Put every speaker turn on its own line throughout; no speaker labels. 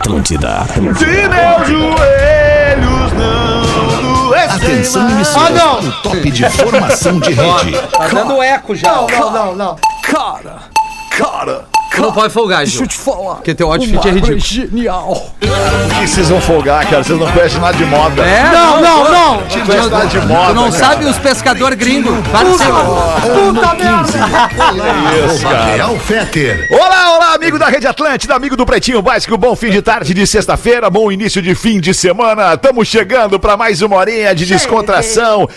Atlântida.
Se meus joelhos não doessem
Atenção, emissoras
Ah, não.
para o top de formação de rede.
Tá dando eco já.
Não, não, não, não.
Cara,
Cara,
Tu não pode folgar,
deixa
Gil.
eu te falar.
Porque teu outfit é ridículo.
água genial.
que vocês vão folgar, cara? Vocês não conhecem nada de moda.
É?
Não, não, não.
Não conhecem nada de moda.
Tu não
cara.
sabe os pescadores gringos. Para de ser-
Puta merda.
Isso, cara.
Feter.
Olá, olá, amigo da Rede Atlântida, amigo do Pretinho Básico, bom fim de tarde de sexta-feira, bom início de fim de semana. Estamos chegando para mais uma horinha de descontração,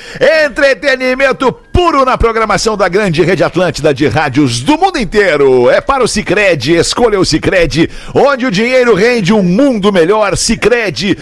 entretenimento puro na programação da grande Rede Atlântida de rádios do mundo inteiro. É para o Cicred, escolha o Cicred, onde o dinheiro rende um mundo melhor, cicred.com.br.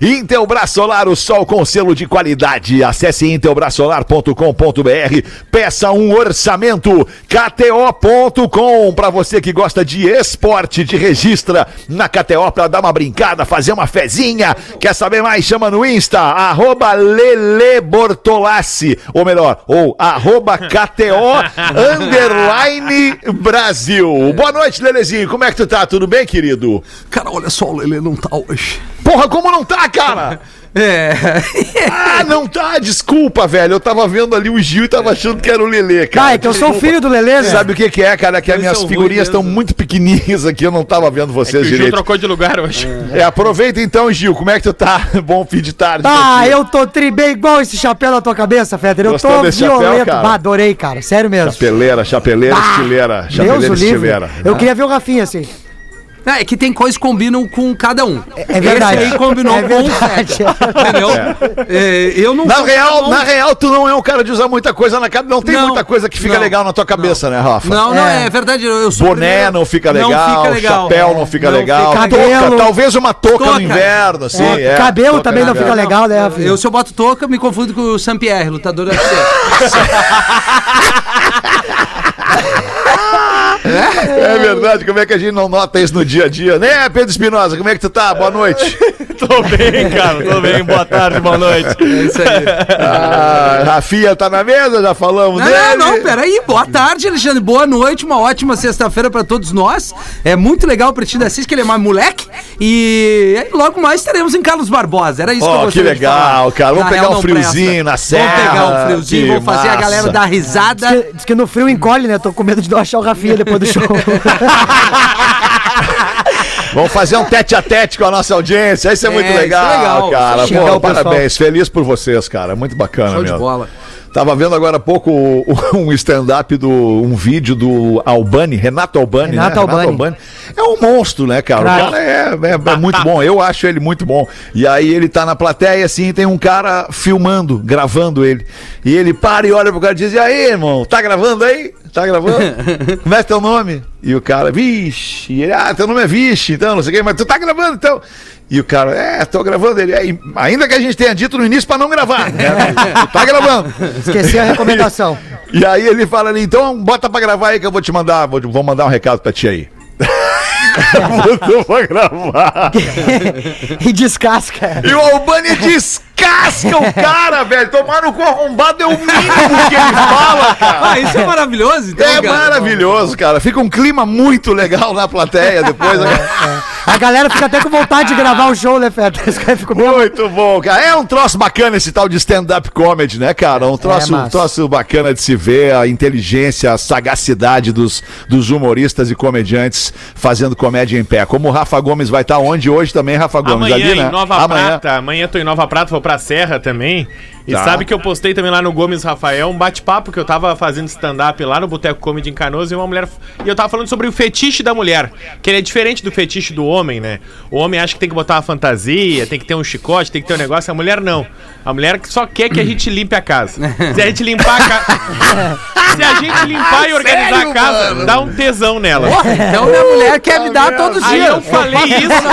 Intelbras Solar, o sol com selo de qualidade. Acesse intelbrasolar.com.br, peça um orçamento. KTO.com, para você que gosta de esporte, te registra na KTO para dar uma brincada, fazer uma fezinha. Quer saber mais? Chama no Insta, arroba Lele Bortolassi, ou melhor, ou arroba KTO underline Brasil. Boa noite, Lelezinho, como é que tu tá? Tudo bem, querido?
Cara, olha só, o Lelê não tá hoje.
Porra, como não tá, cara?
É.
Ah, não tá, desculpa, velho. Eu tava vendo ali o Gil e tava achando que era o Lelê, cara.
Cara, é que eu sou o filho do Lelê, né?
Sabe o que, que é, cara? Que as minhas figurinhas estão muito pequenininhas aqui, eu não tava vendo vocês
o Gil
direito.
trocou de lugar hoje.
É, aproveita então, Gil. Como é que tu tá? Bom fim de tarde.
Ah, eu tô tri bem igual esse chapéu na tua cabeça, Fetter. Eu
Gostou
tô
desse chapéu,
violento.
cara?
Bah, adorei, cara. Sério mesmo.
Chapeleira, chapeleira,
Ah,
estileira.
Deus
Chapeleira,
o livre.
estileira.
Eu queria ver o Rafinha assim.
É que tem coisas que combinam com cada um.
É verdade.
Esse aí combinou
É
com o. Entendeu? É, eu não
Na
sou
real, na real, tu não é um cara de usar muita coisa na cabeça. Não tem
Não,
muita coisa que fica
não,
legal na tua cabeça, né, Rafa?
Não, não,
É.
é, verdade. Eu, eu sou
Boné
primeiro-
não fica
Não
legal,
fica legal.
chapéu
É,
não fica
não
legal,
fica
Cabelo.
talvez uma touca,
Touca.
no inverno, assim.
É,
é,
cabelo também não fica legal, né, Rafinha?
Eu, se eu boto touca, me confundo com o Saint-Pierre, lutador UFC.
É verdade, como é que a gente não nota isso no dia a dia, né, Pedro Espinosa? Como é que tu tá? Boa noite.
tô bem, cara. Tô bem. Boa tarde, boa noite.
É isso aí.
Ah, Rafinha tá na mesa, já falamos
Não,
dele.
não, não, peraí. Boa tarde, Alexandre. Boa noite, uma ótima sexta-feira pra todos nós. É muito legal o Pretinho da Cis, que ele é mais moleque. E logo mais estaremos em Carlos Barbosa. Era isso que eu
Ó, que legal,
falar.
cara. Vamos
Na
pegar
real,
um friozinho
presta.
na serra.
Vamos pegar um friozinho, vamos fazer a galera dar risada.
Diz que, diz que no frio encolhe, né? Tô com medo de não achar o Rafinha depois do show.
Vamos fazer um tete a tete com a nossa audiência. Isso é,
É,
muito
isso é
legal,
legal.
cara. Pô,
pessoal.
parabéns. Feliz por vocês, cara. Muito bacana
Show de
mesmo.
bola.
Tava vendo agora há pouco um stand-up do. um vídeo do Albani, Renato Albani,
Renato
né?
Albani.
É um monstro, né, cara?
Claro.
O cara é, é- é muito bom. Eu acho ele muito bom. E aí ele tá na plateia, assim, e tem um cara filmando, gravando ele. E ele para e olha pro cara e diz: E aí, irmão, tá gravando aí? Tá gravando? Como é teu nome? E o cara, vixe. E ele, ah, teu nome é vixe, então, não sei o quê, mas tu tá gravando então. E o cara, é, tô gravando ele. "É, e ainda que a gente tenha dito no início pra não gravar, né? Tá gravando.
Esqueci a recomendação.
E aí ele fala ali, então bota pra gravar aí que eu vou te mandar, vou, vou mandar um recado pra ti aí. Botou pra gravar.
e descasca.
E o Albani descasca o cara, velho. Tomar no cu arrombado é o mínimo que ele fala, cara.
Ah, isso é maravilhoso, então,
É
cara.
maravilhoso, cara. Fica um clima muito legal na plateia depois.
A galera fica até com vontade de gravar o show, né, meio...
Muito bom, cara. É um troço bacana esse tal de stand-up comedy, né, cara? Um troço,
massa.
um troço bacana de se ver, a inteligência, a sagacidade dos, dos humoristas e comediantes fazendo comédia em pé. Como o Rafa Gomes vai estar onde hoje também, Rafa Gomes?
Amanhã
ali, né?
em Nova Prata. Amanhã tô em Nova Prata, vou pra Serra também. E
Tá.
sabe que eu postei também lá no Gomes Rafael um bate-papo que eu tava fazendo stand-up lá no Boteco Comedy em Canoas e uma mulher. E eu tava falando sobre o fetiche da mulher. Que ele é diferente do fetiche do homem, né? O homem acha que tem que botar uma fantasia, tem que ter um chicote, tem que ter um negócio. A mulher não. A mulher só quer que a gente limpe a casa. Se a gente limpar a casa. Se a gente limpar e organizar
sério,
a casa,
mano?
dá um tesão nela.
Então minha mulher quer me dar todos os
Aí
dias.
eu falei isso.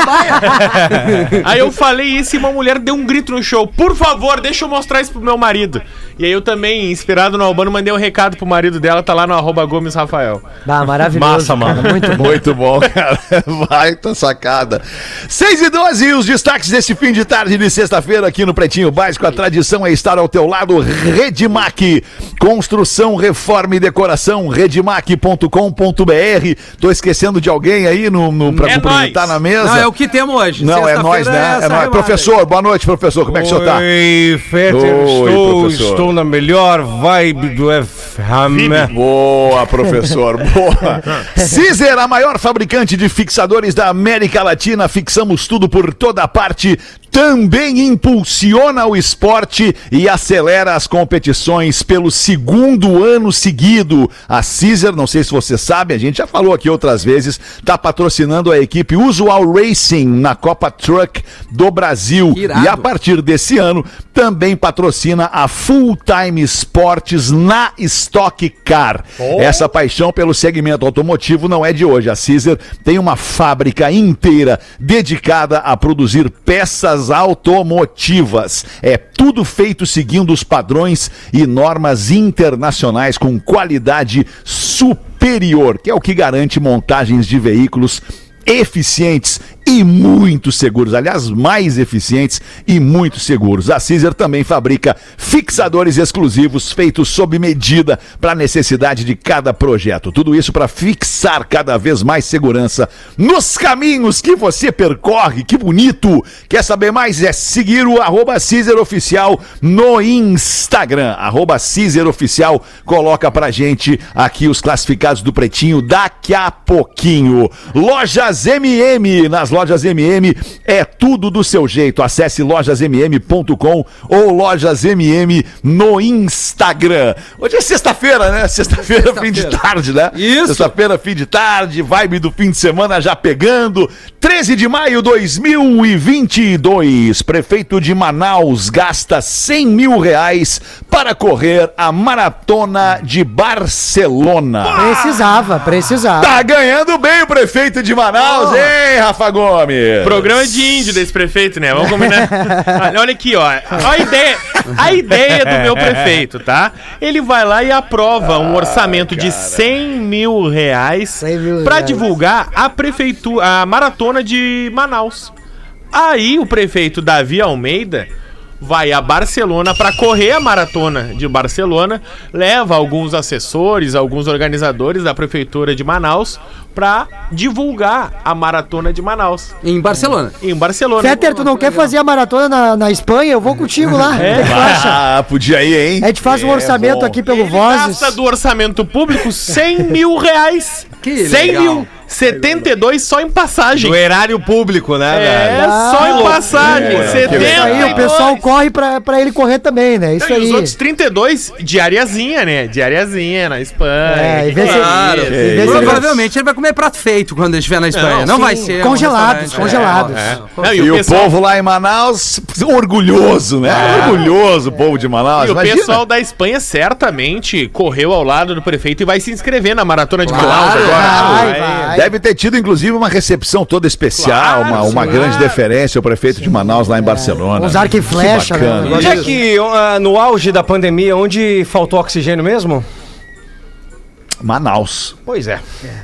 Aí eu falei isso e uma mulher deu um grito no show. Por favor, deixa eu mostrar isso pro meu marido. E aí eu também, inspirado no Albano, mandei um recado pro marido dela, tá lá no arroba Gomes Rafael.
Ah, maravilhoso.
Massa, mano.
Muito bom.
Muito bom, cara. Vai, tá sacada. 6 e 12 e os destaques desse fim de tarde de sexta-feira aqui no Pretinho Básico. A tradição é estar ao teu lado. Redmac. Construção, reforma e decoração. Redmac.com.br. Tô esquecendo de alguém aí no, no, pra
É
cumprimentar
nóis.
na mesa.
Não, é o que temos hoje.
Não, é nós, né?
essa
É nóis.
remada
Professor, boa noite, professor. Como é que o senhor tá?
Oi, Fetter,
Oi,
estou, estou na melhor vibe do FM.
Boa, professor, boa. Cizer, a maior fabricante de fixadores da América Latina, fixamos tudo por toda parte. Também impulsiona o esporte e acelera as competições pelo segundo ano seguido. A Cizer, não sei se você sabe, a gente já falou aqui outras vezes, está patrocinando a equipe Usual Racing na Copa Truck do Brasil.
Irado.
E a partir desse ano também patrocina a Full Time Sports na Stock Car. Essa paixão pelo segmento automotivo não é de hoje. A Caesar tem uma fábrica inteira dedicada a produzir peças automotivas. É tudo feito seguindo os padrões e normas internacionais com qualidade superior, que é o que garante montagens de veículos eficientes e muito seguros, aliás, mais eficientes e muito seguros. A Caesar também fabrica fixadores exclusivos feitos sob medida para a necessidade de cada projeto. Tudo isso para fixar cada vez mais segurança nos caminhos que você percorre. Que bonito! Quer saber mais? É seguir o arroba Caesar Oficial no Instagram. Arroba Caesar Oficial. Coloca pra gente aqui os classificados do Pretinho daqui a pouquinho. Lojas MM. Nas lojas MM é tudo do seu jeito. Acesse lojasmm.com ou lojas MM no Instagram. Hoje é sexta-feira, né? Sexta-feira, fim de tarde, né?
Isso.
Sexta-feira, fim de tarde, vibe do fim de semana já pegando. 13 de maio de 2022. Prefeito de Manaus gasta 100 mil reais para correr a maratona de Barcelona.
Precisava, precisava.
Tá ganhando bem o prefeito de Manaus, hein, Rafa Gomes?
Programa de índio desse prefeito, né? Vamos combinar. Olha- aqui, ó. A ideia, a ideia do meu prefeito, tá? Ele vai lá e aprova um orçamento de 100 mil reais
100 mil
pra
reais.
divulgar a prefeitura, a maratona de Manaus. Aí o prefeito Davi Almeida vai a Barcelona pra correr a maratona de Barcelona, leva alguns assessores, alguns organizadores da prefeitura de Manaus pra divulgar a maratona de Manaus
Em Barcelona.
em Barcelona.
Fetter, tu não quer fazer a maratona na, na Espanha? Eu vou contigo lá. Acha?
Ah, podia ir, hein?
A gente faz um
É,
orçamento
bom.
aqui pelo
Ele
Vozes.
gasta do orçamento público 100 mil reais.
Que
100
legal.
mil. 72 só em passagem.
Do erário público, né,
É,
velho?
Ah,
só em passagem.
É, que
Isso aí, o
72.
pessoal corre pra, pra ele correr também, né? Isso
Então, e os
aí.
outros 32, diariazinha, né? Diariazinha na Espanha.
É, e vê se-
Claro.
e
Provavelmente ele vai comer prato feito quando ele estiver na Espanha. Não,
Não,
vai
sim,
ser.
congelados,
um restaurante.
congelados.
É. Não,
E,
e, o,
o
pessoal,
povo lá em Manaus, orgulhoso, né? Orgulhoso o povo de Manaus.
e o
Imagina.
pessoal da Espanha certamente correu ao lado do prefeito e vai se inscrever na maratona de
Claro,
Manaus agora.
vai, vai.
Deve ter tido, inclusive, uma recepção toda especial,
Claro,
uma, uma
sim.
grande deferência ao prefeito de Manaus lá em Barcelona.
Uns arco e flecha,
Que bacana.
né?
Onde é que, ah, no auge da pandemia, onde faltou oxigênio mesmo?
Manaus.
Pois é.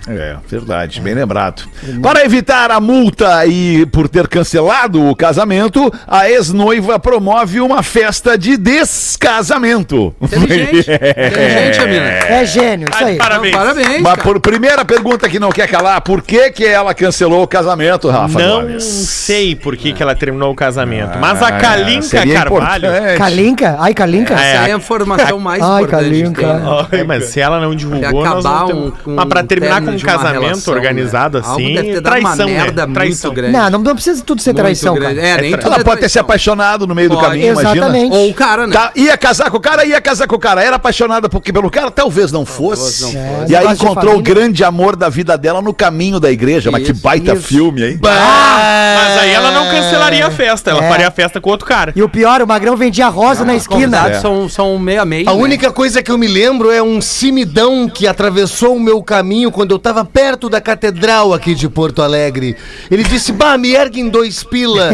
É, verdade, bem lembrado. Para evitar a multa e por ter cancelado o casamento, a ex-noiva promove uma festa de descasamento.
Inteligente. Inteligente, a mina.
É gênio, isso
Ai,
aí.
parabéns.
Então, parabéns.
Mas por primeira pergunta que não quer calar, por que que ela cancelou o casamento, Rafa
Não
Gomes?
sei por que, que ela terminou o casamento, mas a
Ah,
Kalinka Carvalho.
importante.
Kalinka? Ai, Kalinka?
É,
Essa é a informação mais
Ai,
importante.
Kalinka.
que tem, né?
Ai, mas se ela não divulgou,
acabar um- com
mas pra
um
terminar com um
de
casamento
relação,
organizado
né? Algo
assim,
deve ter dado
traição,
uma merda
né? Traição.
muito grande.
Não, não, não precisa tudo ser
Muito
traição,
grande.
cara.
É, nem tudo
Ela
é
pode ter se apaixonado no meio do
Pode.
caminho, imagina.
Exatamente.
Ou o cara, né?
Tá, ia casar com o cara, ia casar com o cara. Era apaixonada porque pelo cara, talvez não fosse.
não
fosse.
E aí
de
encontrou o grande amor da vida dela no caminho da igreja. Mas que
Isso,
baita
isso.
filme, hein?
Mas aí ela não cancelaria a festa, ela
É.
faria a festa com outro cara.
E o pior, o Magrão vendia rosa na
Os
esquina.
É.
são, são meio a meio.
A
né?
única coisa que eu me lembro é um cimidão que a atravessou o meu caminho quando eu tava perto da catedral aqui de Porto Alegre. Ele disse, bah, me ergue em dois pila.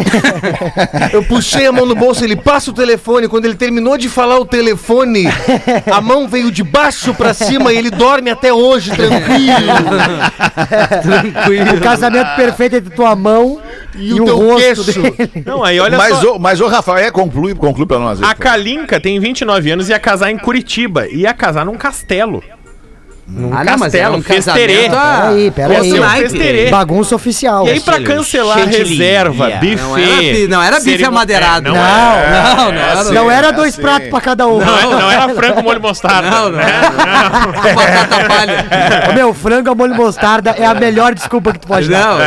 Eu puxei a mão no bolso, ele passa o telefone. Quando ele terminou de falar o telefone, a mão veio de baixo pra cima e ele dorme até hoje, tranquilo.
O casamento perfeito entre tua mão e,
E o
o,
teu
rosto
queixo.
dele.
Não, aí olha
Mas,
só.
o, mas o Rafael, conclui, conclui pra nós. aí,
A. Kalinka tem 29 anos e ia casar em Curitiba. Ia casar num castelo. Num
Ah, não, mas é um
festerê.
ah,
Peraí, peraí.
Um.
Bagunça oficial.
E aí, pra cancelar a reserva, buffet.
Não era bi- não era bife amadeirado.
É, não,
Não,
era.
Não, não,
É
era.
assim,
Não era
é
dois
assim.
pratos pra cada um.
Não, é- não era frango molho mostarda.
Não, não.
né?
Batata palha.
Ô, Meu, frango a molho mostarda é a melhor desculpa que tu pode dar.
Não,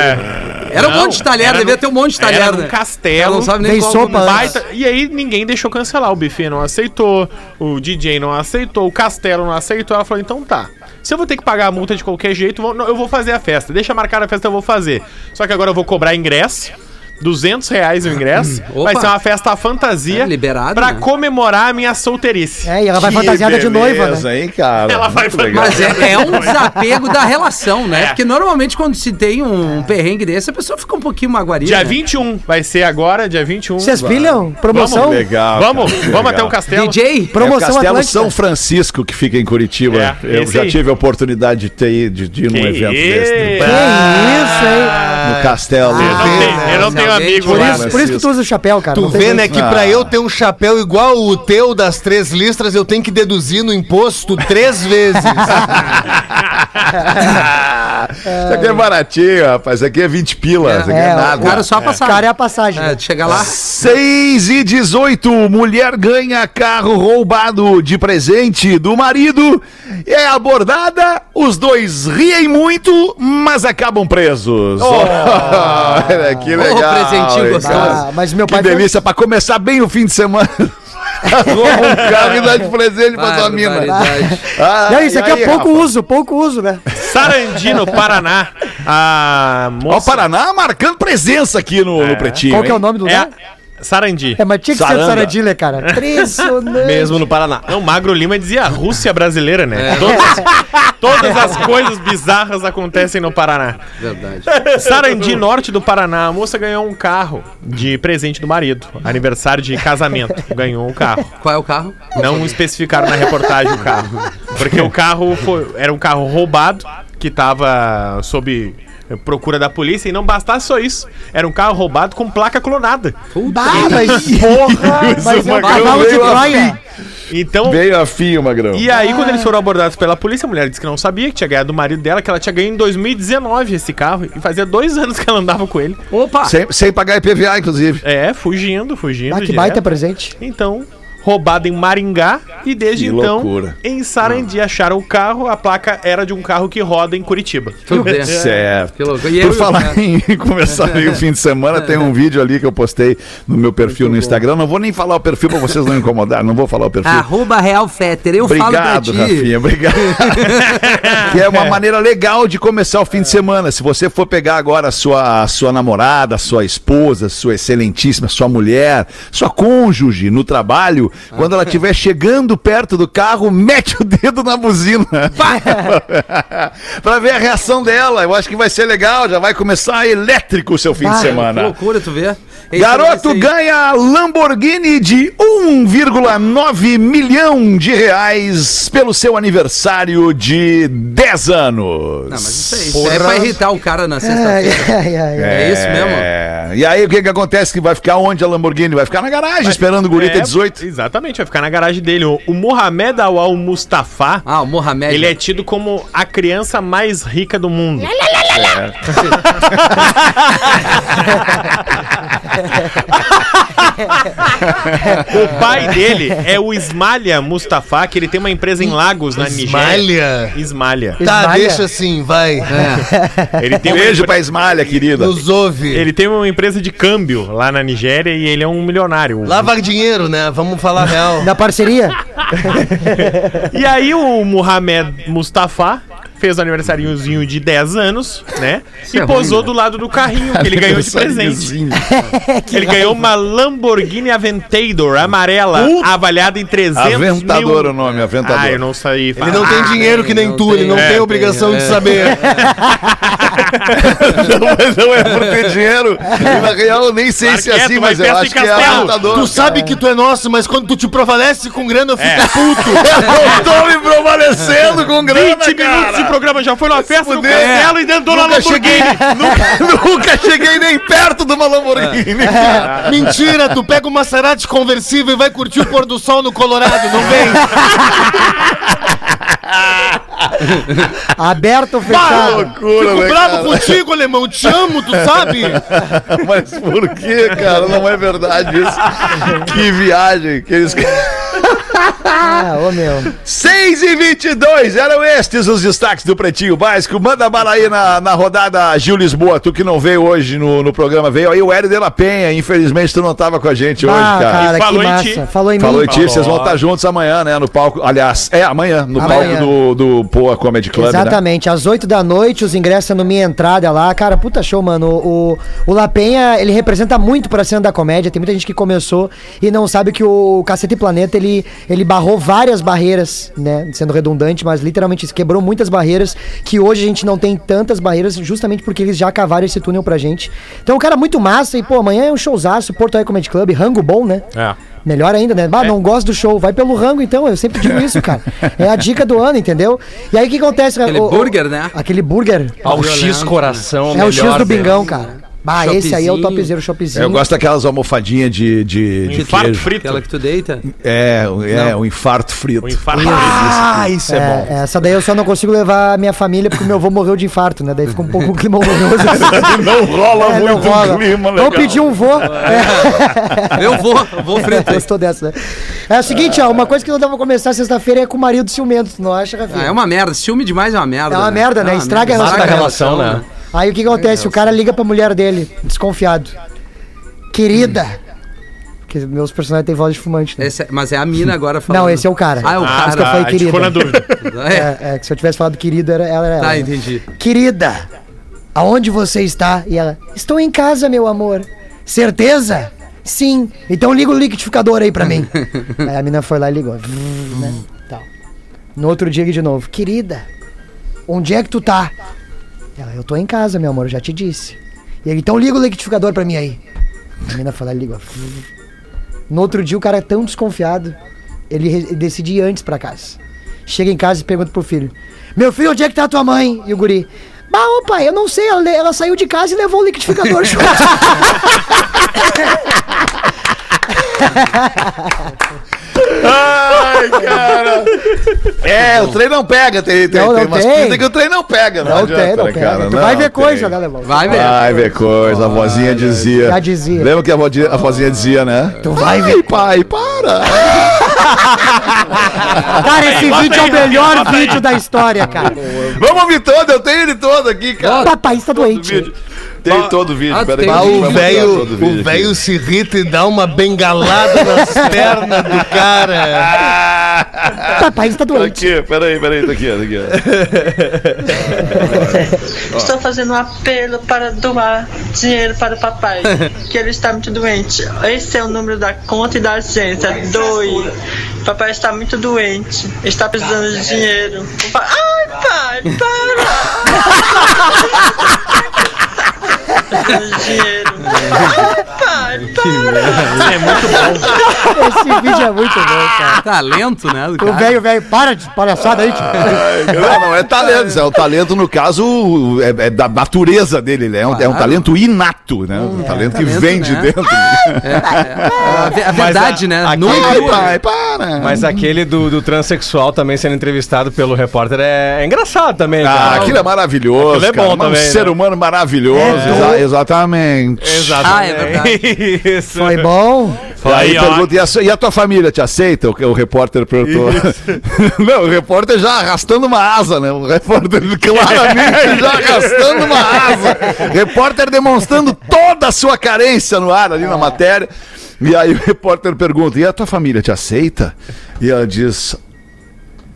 era um
Não,
monte de talher, devia
no-
ter um monte de talher.
Era num
né?
castelo.
Ela não sabe nem
Tem
qual
sopa.
Baita- E aí ninguém deixou cancelar. O buffet não aceitou, o DJ não aceitou, o castelo não aceitou. Ela falou: então tá. Se eu vou ter que pagar a multa de qualquer jeito, eu vou fazer a festa. Deixa marcar a festa, eu vou fazer. Só que agora eu vou cobrar ingresso. 200 reais o ingresso.
Opa.
Vai ser uma festa à fantasia.
É, liberado,
Pra
né?
comemorar a minha solteirice.
É, e ela vai
Que
fantasiada de noiva, né?
beleza, hein, cara?
Ela vai.
Mas é, é um desapego da relação, né?
É.
Porque normalmente quando se tem um perrengue desse, a pessoa fica um pouquinho magoaria.
Dia
né?
21, vai ser agora, dia 21.
Vocês pilham? Promoção?
Legal.
Vamos,
cara,
vamos
legal.
até o castelo.
DJ?
É o
Promoção
Castelo
Atlântica.
São Francisco, que fica em Curitiba.
É,
eu
esse
já
aí.
tive a oportunidade de, ter, ido- de, ir num evento desse.
Que
No,
isso, hein?
no Castelo.
Eu não
vê,
tenho, eu não tenho Amigo
Por
lá.
isso, por isso que tu usa o chapéu, cara.
Tu vê, né, que pra eu ter um chapéu igual o teu das três listras, eu tenho que deduzir no imposto três vezes.
Isso aqui é baratinho, rapaz. Isso aqui é 20 pilas. Isso aqui é,
É,
nada.
O cara só passar.
Cara, é a passagem.
É, chega lá.
6 e 18, mulher ganha carro roubado de presente do marido. É abordada, os dois riem muito, mas acabam presos. Olha, que legal.
Presentinho
hein,
gostoso.
Ah, mas meu
Que
pai foi-
delícia, pra começar bem o fim de semana. Rouba um carro e dá de presente pra tua mina. Ah,
Não, isso
e
aqui
aí,
é pouco
Rafa?
uso, pouco uso, né?
Sarandi, no Paraná. A
Ó, o
moça...
Paraná marcando presença aqui no, no Pretinho.
Qual que é o nome do
É
lugar?
Sarandi.
É, mas tinha que ser
Saranda.
do Saradilha, cara. Impressionante.
Mesmo no Paraná.
Não, Magro Lima dizia Rússia brasileira, né? Todas, todas as coisas bizarras acontecem no Paraná.
Verdade.
Sarandi, norte do Paraná, a moça ganhou um carro de presente do marido. Aniversário de casamento. Ganhou um carro.
Qual é o carro?
Não especificaram na reportagem o carro. Porque o carro foi- era um carro roubado que tava sob procura da polícia e não bastasse só isso. Era um carro roubado com placa clonada.
Mas porra, mas é um cavalo de Troia.
Então,
Veio a fio, Magrão.
E aí, quando eles foram abordados pela polícia, a mulher disse que não sabia, que tinha ganhado do marido dela, que ela tinha ganho em 2019 esse carro. E fazia dois anos que ela andava com ele.
Opa!
Sem, sem pagar IPVA, inclusive.
É, fugindo, fugindo.
Ah, que
direto.
baita presente.
Então, roubado em Maringá. E desde
Que
então,
loucura.
em Sarandi, acharam o carro. A placa era de um carro que roda em Curitiba.
Tudo bem.
Certo.
Que louco.
Por
eu-
falar em começar aí o fim de semana, tem um vídeo ali que eu postei no meu perfil no Instagram. Não vou nem falar o perfil pra vocês não incomodar. Não vou falar o perfil.
Arroba Real Fetter. Eu
Obrigado,
falo pra ti.
Rafinha, obrigado. que é uma maneira legal de começar o fim de semana. Se você for pegar agora a sua, a sua namorada, a sua esposa, sua excelentíssima, sua mulher, sua cônjuge no trabalho, quando ela estiver chegando perto do carro, mete o dedo na buzina. pra ver a reação dela. Eu acho que vai ser legal. Já vai começar elétrico o seu fim de
Ah,
Que
semana.
loucura, tu vê? Esse
Garoto ganha Lamborghini de 1,9 milhão de reais pelo seu aniversário de 10 anos.
Não, mas isso aí isso é pra irritar o cara na sexta-feira.
ai.
É isso mesmo?
É. E aí o que que acontece? Que vai ficar onde a Lamborghini? Vai ficar na garagem esperando o guri ter
É,
18.
Exatamente, vai ficar na garagem dele. O, o Mohamed Awal Mustafa.
Ah, o Mohamed.
Ele é tido como a criança mais rica do mundo. o pai dele é o Ismalha Mustafa, que ele tem uma empresa em Lagos, na Nigéria.
Malha.
Ismalha.
Tá, deixa assim, vai.
Ele tem, uma,
Beijo
empre-
pra Esmalha, querida.
Nos ouve.
ele tem uma empresa de câmbio lá na Nigéria e ele é um milionário.
Lava dinheiro, né? Vamos falar real.
Da parceria?
E aí o Mohamed Mustafa fez aniversariozinho de 10 anos, né? E posou do lado do carrinho que ele ganhou de presente. Ele ganhou uma Lamborghini Aventador amarela, avaliada em 300
Aventador
mil.
o nome, Aventador.
Ah, eu não sei.
Ele não tem dinheiro que nem tu, ele não
É,
tem obrigação de saber.
não, mas não é por ter dinheiro. E na real, eu nem sei se é
é,
assim, mas eu acho que é
Castelo.
Aventador.
Tu sabe que tu é nosso, mas quando tu te prevalece com grana, eu fico
É.
puto.
Eu tô me provalecendo com grana,
20 minutos de programa, já foi numa festa no castelo e dentro da
Nunca
Lamborghini.
cheguei, nunca, nunca cheguei nem perto de uma Lamborghini.
Mentira, tu pega o Maserati conversível e vai curtir o pôr do sol no Colorado, não vem?
Aberto ou
Que
fechado?
loucura,
Fico
né,
bravo
cara?
contigo, alemão, te amo, tu sabe?
Mas por que, cara? Não é verdade isso. Que viagem que eles...
Ah, ô meu.
6 e 22 eram estes os destaques do Pretinho Básico. Manda bala aí na, na rodada Gil Lisboa. Tu que não veio hoje no, no programa, veio aí o Hélio de la Penha. Infelizmente tu não tava com a gente hoje,
Ah,
cara.
cara, que
falou em
massa.
ti.
Falou em
Falou
mim.
em ti, vocês vão estar juntos amanhã, né? No palco. Aliás, é amanhã, no
Amanhã.
palco do, do Poa Comedy Club. Né?
Exatamente, às 8 da noite, os ingressos no Minha Entrada lá. Cara, puta show, mano. O, o La Penha, ele representa muito pra cena da comédia. Tem muita gente que começou e não sabe que o Cacete Planeta, ele, ele barrou várias barreiras, né? Sendo redundante, mas literalmente quebrou muitas barreiras que hoje a gente não tem tantas barreiras, justamente porque eles já cavaram esse túnel pra gente. Então, um cara muito massa. E, pô, amanhã é um showzaço, Porto Alegre Comedy Club, rango bom, né?
É.
Melhor ainda, né? Bah, não gosto do show, vai pelo rango então, eu sempre digo isso, cara. É a dica do ano, entendeu? E aí o que acontece?
Aquele
o- o-
burger, né?
Aquele burger.
Ao X coração,
É o X do bingão, cara. Bah, esse aí é o topzero, shopzinho.
Eu gosto daquelas almofadinhas de, de, de
Infarto
queijo.
frito.
Aquela que tu deita.
É, é, o infarto frito.
O infarto
Ah, isso é, bom.
É, essa daí eu só não consigo levar a minha família porque meu avô morreu de infarto, né? Daí fica um pouco um clima horroroso.
Não rola
É, não
muito
rola.
clima,
Vamos pedir um vô.
Eu vou, vou frito.
Gostou dessa, né? É o seguinte, ó, uma coisa que não dá pra começar sexta-feira é com o marido ciumento, tu não acha, Rafinha?
Ah, é uma merda. Ciúme demais é uma merda.
É uma merda, né?
É
Estraga a relação.
Estraga a
relação, né?
Aí o que acontece? O cara liga pra mulher dele, desconfiado. Querida. Porque meus personagens têm voz de fumante, né?
Esse é- mas é a mina agora falando.
Não, esse é o cara.
Ah, é o
Ah,
cara.
que eu falei
a gente
querida.
ficou na dúvida.
É.
É, é, que se eu tivesse falado querido, era, ela era ela.
Tá,
né?
entendi.
Querida, aonde você está? E ela, estou em casa, meu amor. Certeza? Sim. Então liga o liquidificador aí pra mim. aí a menina foi lá e ligou. Vrr, né? Tal. No outro dia de novo. Querida, onde é que tu tá? Ela, eu tô em casa, meu amor, eu já te disse. E ele, então liga o liquidificador pra mim aí. A menina ligou. Vrr. No outro dia o cara é tão desconfiado, ele, ele decide ir antes pra casa. Chega em casa e pergunta pro filho: Meu filho, onde é que tá a tua mãe? E o guri: Bah, ô pai, eu não sei, ela, ela saiu de casa e levou o liquidificador junto.
Ai, cara. É, o trem não pega. Tem, tem,
Não,
tem
não
umas
tem.
que o trem não pega. Não,
Não
adianta,
tem, não
né,
pega.
cara?
Tu vai
Não
ver coisa,
tem.
né, Levão?
Vai ver.
Vai ver coisa, a vozinha dizia.
Já dizia.
Lembra que a vozinha, a vozinha dizia, né?
Tu vai
Ai,
ver.
pai, para.
Cara, esse vídeo é o melhor vídeo da história, cara.
Vamos ouvir todo, eu tenho ele todo aqui,
O
cara.
papai está doente.
Tem todo o vídeo.
Ah,
Peraí,
o velho
o
velho se irrita e dá uma bengalada nas pernas do cara.
O papai está
Tá
doente.
aqui, peraí, peraí, tá aqui, tá aqui.
Estou fazendo um apelo para doar dinheiro para o papai, que ele está muito doente. Esse é o número da conta e da agência. Doe. Papai está muito doente. Está precisando de dinheiro. Ai, pai, para! Dinheiro. Ai, pai, para!
É muito bom.
Esse vídeo é muito bom, cara.
Talento, né? Do
O
cara.
velho, velho, para de palhaçada aí, tio.
Não, não é talento, é o talento, no caso, é, é da natureza dele, né? É um, é um talento inato, né? Um talento que vem de
né?
dentro.
É, é, a, a verdade,
a-
né? e
Ai,
crua.
pai, para.
Mas aquele do, do transexual também sendo entrevistado pelo repórter é, é engraçado também,
Ah,
cara.
aquilo é maravilhoso.
Aquilo é
cara.
bom
Um
também,
ser
né?
humano maravilhoso. Exa- exatamente.
Exatamente.
Ah, é verdade.
Isso.
Foi bom?
E aí, pergunta, e, a, e a tua família te aceita? O, que o repórter perguntou. Não, o repórter já arrastando uma asa, né? O repórter claramente já arrastando uma asa. Repórter demonstrando toda a sua carência no ar ali na matéria. E aí o repórter pergunta: e a tua família te aceita? E ela diz: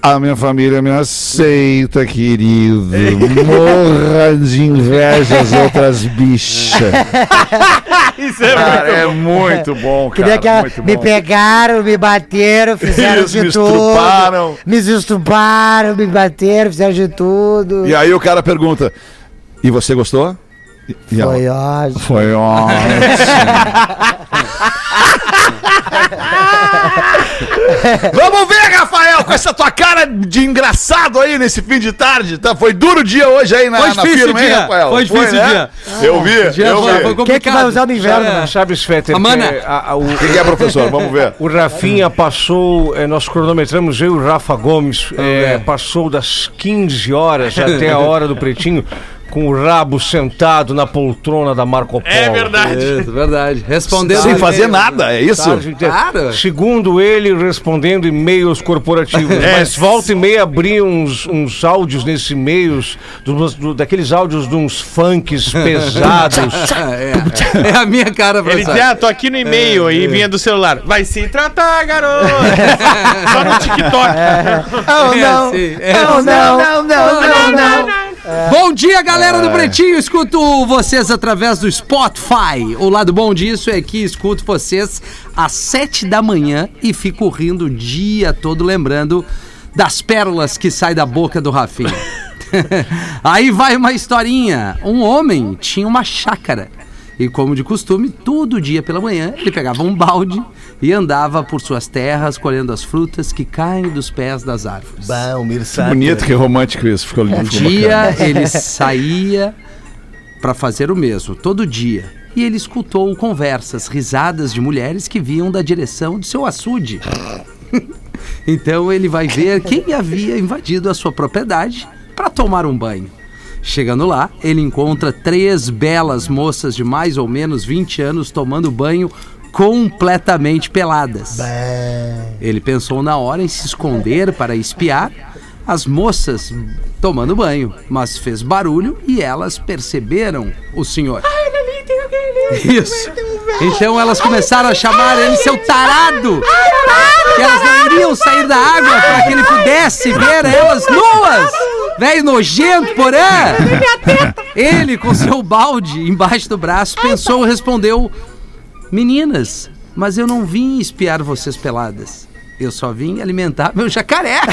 A minha família me aceita, querido. Morra de inveja as outras bichas.
Isso é
Cara, é muito bom, cara.
Queria que ela-
muito
me
bom.
pegaram, me bateram, fizeram
Isso,
de
me
tudo.
estruparam.
Me estuparam, me bateram, fizeram de tudo.
E aí o cara pergunta: E você gostou? E- e ela,
Foi ótimo.
Foi ótimo. Vamos ver, Rafael, com essa tua cara de engraçado aí nesse fim de tarde. Tá? Foi duro o dia hoje aí na,
Foi
na
difícil
firma,
o
hein,
dia.
Rafael?
Foi difícil o
né?
dia.
Eu vi,
dia
eu
foi-
vi.
foi
Quem é que vai usar no inverno, né?
Sabe, Svetter,
Amanda.
que a- a- o,
que, que é, professor? Vamos ver.
o Rafinha passou, eh, nós cronometramos, eu e o Rafa Gomes, eh, passou das 15 horas até a hora do pretinho com o rabo sentado na poltrona da Marco Polo.
É verdade.
Isso, verdade. Respondendo.
Sem fazer nada, é isso?
Claro.
Segundo ele, respondendo e-mails corporativos. Mas volta e meia abria uns, uns áudios nesses e-mails, dos- do- daqueles áudios de uns funks pesados.
É, é a minha cara,
Ele
professor.
dizia, ah, tô aqui no e-mail e vinha do celular. Vai se tratar, garoto. Só no TikTok.
Oh,
É
não.
assim, é
não, não, não, não, não, não.
Bom dia, galera do Pretinho. Escuto vocês através do Spotify. O lado bom disso é que escuto vocês às sete da manhã e fico rindo o dia todo lembrando das pérolas que saem da boca do Rafinha. Aí vai uma historinha. Um homem tinha uma chácara. E como de costume, todo dia pela manhã ele pegava um balde e andava por suas terras colhendo as frutas que caem dos pés das árvores.
Mir Sater.
Bonito, que romântico isso. Ficou lindo.
Um
ficou
dia ele saía para fazer o mesmo, todo dia. E ele escutou conversas, risadas de mulheres que vinham da direção do seu açude. então ele vai ver quem havia invadido a sua propriedade para tomar um banho. Chegando lá, ele encontra três belas moças de mais ou menos 20 anos tomando banho completamente peladas. Ele pensou na hora em se esconder para espiar as moças tomando banho, mas fez barulho e elas perceberam o senhor. Isso. Então elas começaram a chamar ele seu tarado. Que elas não iriam sair da água para que ele pudesse ver elas nuas. Velho nojento, porã. Ele, com seu balde embaixo do braço, pensou e respondeu: Meninas, mas eu não vim espiar vocês peladas. Eu só vim alimentar meu jacaré.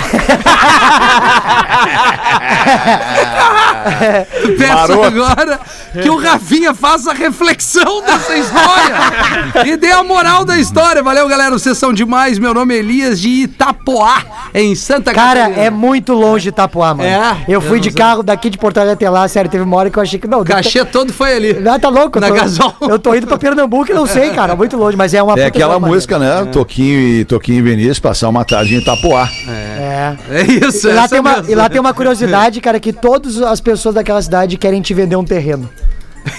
Peço
Maroto.
agora que o Rafinha faça a reflexão dessa história e dê a moral da história. Valeu, galera. Vocês são demais. Meu nome é Elias de Itapoá, em Santa
Cara,
Catarina.
é muito longe de Itapuá, mano.
É,
eu fui
eu
de
não
carro daqui de Porto Alegre até lá, sério, teve uma hora que eu achei que não.
O cachê todo foi ali.
Ah, tá louco? eu
Na
tô-
gasol.
Eu tô indo pra Pernambuco e não sei, cara, muito longe, mas é uma
É aquela
uma
música, né? Toquinho e Toquinho e Vinícius passar uma tarde em Itapoá.
É.
É isso.
E lá,
essa
tem uma, e lá tem uma curiosidade, cara, que todas as pessoas daquela cidade querem te vender um terreno.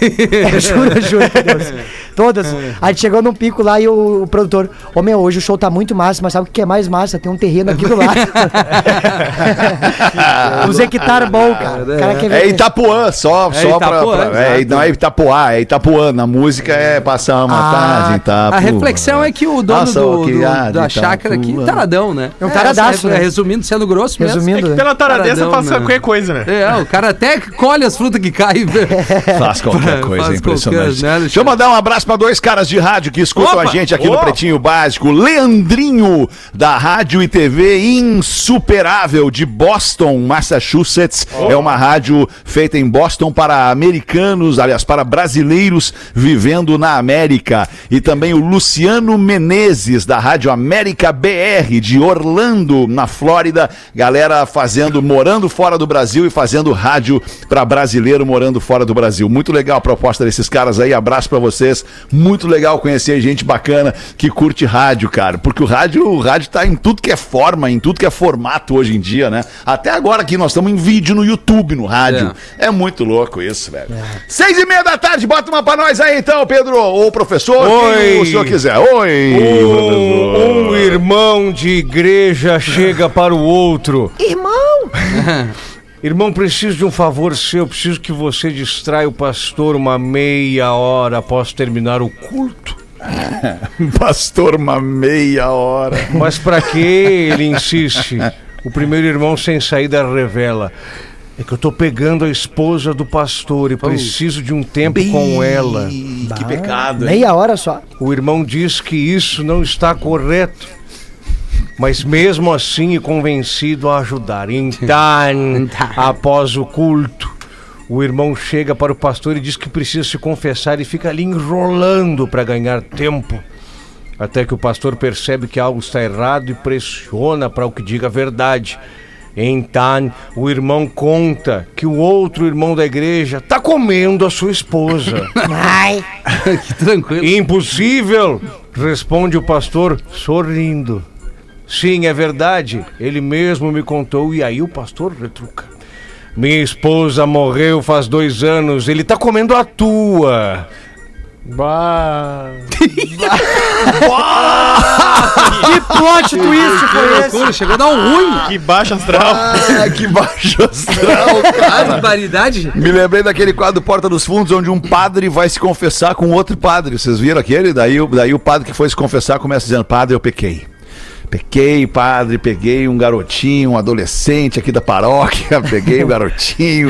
É, juro, juro Deus. Todas. A gente chegou num pico lá e o, o produtor, ô meu, hoje o show tá muito massa, mas sabe o que é mais massa? Tem um terreno aqui do lado. Uns hectares bom, cara. O cara quer
É. Itapuã, só, só pra.
Itapuã,
pra- é,
exato.
não é Itapuã, é Itapuã. Na música é passar uma
Ah,
tarde em Itapuã.
A reflexão é que o dono
Nossa,
do,
que
do- da chácara aqui, taradão, né?
É um taradaço,
essa-
né?
Resumindo, sendo grosso mesmo.
Resumindo, né?
Pela taradeza faça
né?
qualquer coisa, né?
É, o cara até colhe as frutas que caem.
Faz qualquer coisa,
Faz
é impressionante.
qualquer, né,
Deixa eu mandar um abraço pra dois caras de rádio que escutam
Opa!
a gente aqui no
Ô!
Pretinho Básico. Leandrinho, da Rádio e TV Insuperável, de Boston, Massachusetts. É uma rádio feita em Boston para americanos, aliás, para brasileiros vivendo na América. E também o Luciano Menezes, da Rádio América BR, de Orlando, na Flórida. Galera fazendo, morando fora do Brasil e fazendo rádio para brasileiro morando fora do Brasil. Muito legal a proposta desses caras aí. Abraço para vocês. Muito legal conhecer gente bacana que curte rádio, cara. Porque o rádio, o rádio tá em tudo que é forma, em tudo que é formato hoje em dia, né? Até agora aqui nós estamos em vídeo no YouTube, no rádio. É, muito louco isso, velho. Seis e meia da tarde, bota uma pra nós aí então, Pedro. Ou professor, quem
Oi.
o senhor quiser. Oi,
Um,
professor.
um irmão de igreja chega para o outro.
Irmão!
Irmão, preciso de um favor seu. Preciso que você distraia o pastor uma meia hora após terminar o culto.
Pastor, uma meia hora.
Mas para que ele insiste? O primeiro irmão sem saída revela. É que eu tô pegando a esposa do pastor e preciso de um tempo com ela.
Que pecado, hein?
Meia hora só.
O irmão diz que isso não está correto. Mas mesmo assim é convencido a ajudar. Então, após o culto, o irmão chega para o pastor e diz que precisa se confessar e fica ali enrolando para ganhar tempo. Até que o pastor percebe que algo está errado e pressiona para o que diga a verdade. Então, o irmão conta que o outro irmão da igreja está comendo a sua esposa.
Ai.
que tranquilo.
Impossível! Responde o pastor sorrindo. Sim, é verdade. Ele mesmo me contou e aí o pastor retruca. Minha esposa morreu faz dois anos. Ele tá comendo a tua.
Bah.
Que plot twist foi esse?
Loucura, chegou a dar um ruim.
Que baixo astral.
Ah, que baixo astral, cara.
Barbaridade.
Me lembrei daquele quadro Porta dos Fundos, onde um padre vai se confessar com outro padre. Vocês viram aquele? Daí, daí o padre que foi se confessar começa dizendo: Padre, eu pequei. Pequei, padre, peguei um garotinho, um adolescente aqui da paróquia, peguei o garotinho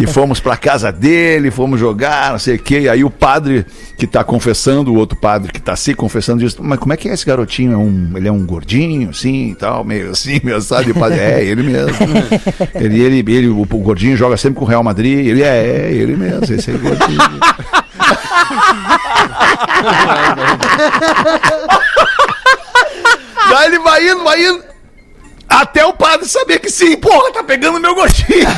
e fomos pra casa dele, fomos jogar, não sei o quê. E aí o padre que tá confessando, o outro padre que tá se confessando, diz: Mas como é que é esse garotinho? É um, ele é um gordinho, assim e tal, meio assim, meio sabe? E o padre, é, ele mesmo. Ele, ele, ele, o, o gordinho joga sempre com o Real Madrid. Ele é, é ele mesmo, esse é gordinho. Daí ele vai indo, vai indo. Até o padre saber que sim, porra, tá pegando meu gostinho.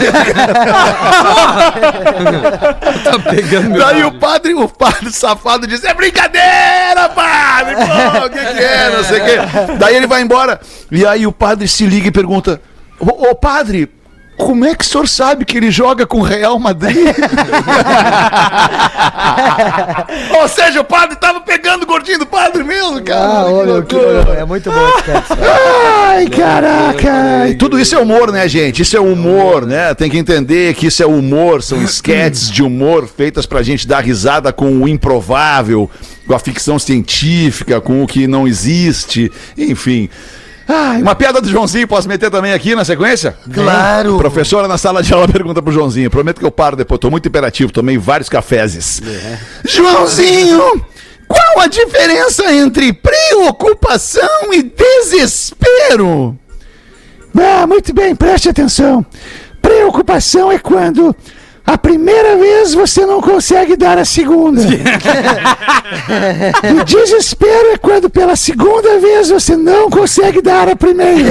Tá pegando meu.
Daí o padre, o padre safado diz: É brincadeira, padre! Pô, o que, que é? Não sei o quê. Daí ele vai embora. E aí o padre se liga e pergunta: Ô, ô, padre, como é que o senhor sabe que ele joga com o Real Madrid? Ou seja, o padre tava pegando o gordinho do padre mesmo, cara.
Ah,
Que
meu, que,
loucura.
é muito bom esse cara.
Ai, caraca! E tudo isso é humor, né, gente? Isso é humor, né? Tem que entender que isso é humor, são esquetes de humor feitas pra gente dar risada com o improvável, com a ficção científica, com o que não existe, enfim. Uma piada do Joãozinho, posso meter também aqui na sequência?
Claro.
Professora na sala de aula pergunta pro Joãozinho. Prometo que eu paro depois, tô muito imperativo, tomei vários cafezes. Joãozinho, qual a diferença entre preocupação e desespero? Ah, muito bem, preste atenção. Preocupação é quando a primeira vez você não consegue dar a segunda. o desespero é quando pela segunda vez você não consegue dar a primeira.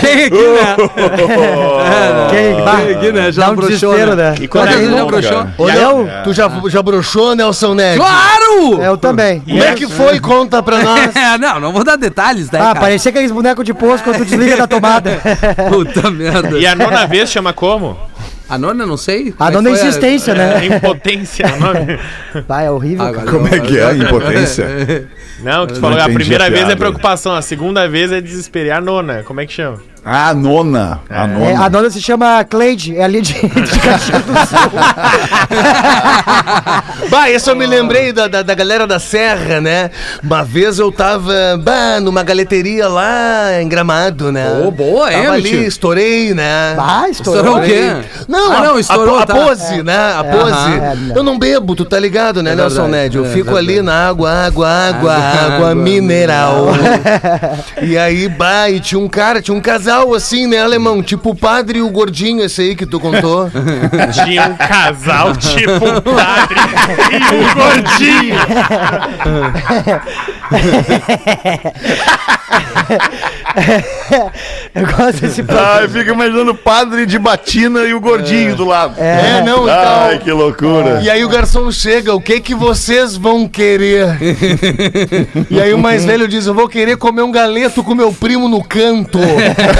Quem aqui, né?
Quem?
Aqui, né? Já
um
broxou,
desespero,
né?
né?
E quando
Quem
é
não
bom,
broxou?
Ô, Léo, tu já, já broxou, Nelson Ned?
Claro!
Eu também.
Como é que foi? Conta pra nós.
É, não, não vou dar detalhes, né,
Ah,
cara?
parecia aqueles bonecos de poço quando tu desliga da tomada.
Puta merda.
E a nona vez chama como?
A nona, não sei.
A
é
nona
que foi
insistência, né?
Impotência o nome.
Vai, é horrível,
Agora,
cara.
Como é que é a impotência?
Não, que tu falou a primeira
a
vez é preocupação, a segunda vez é desespero. E a nona, como é que chama?
Ah, a nona. A
É,
nona.
a nona se chama Cleide, é ali de, de Caxias do Sul.
Bah, isso eu me lembrei da, da, da galera da Serra, né? Uma vez eu tava, bah, numa galeteria lá em Gramado, né?
Ô, boa,
Tava
meu
ali,
tio?
estourei, né?
Ah,
Estourou
estourou.
o quê?
Não,
Ah,
a,
não, estourou,
a, a
tá.
pose, né? A pose.
aham, é,
eu não bebo, tu tá ligado, né,
É
Nelson Ned? Eu
é
fico
verdade.
ali na água, água, água, água,
Água,
mineral. e aí, bah, e tinha um cara, tinha um casal assim, né, alemão? Tipo o padre e o gordinho, esse aí que tu contou.
Tinha um casal tipo um padre e um gordinho.
Eu gosto desse
Ai, fica imaginando o padre de batina e o gordinho do lado.
É, não, então.
Ai, que loucura.
E aí o garçom chega, o que que vocês vão querer? e aí o mais velho diz, eu vou querer comer um galeto com meu primo no canto.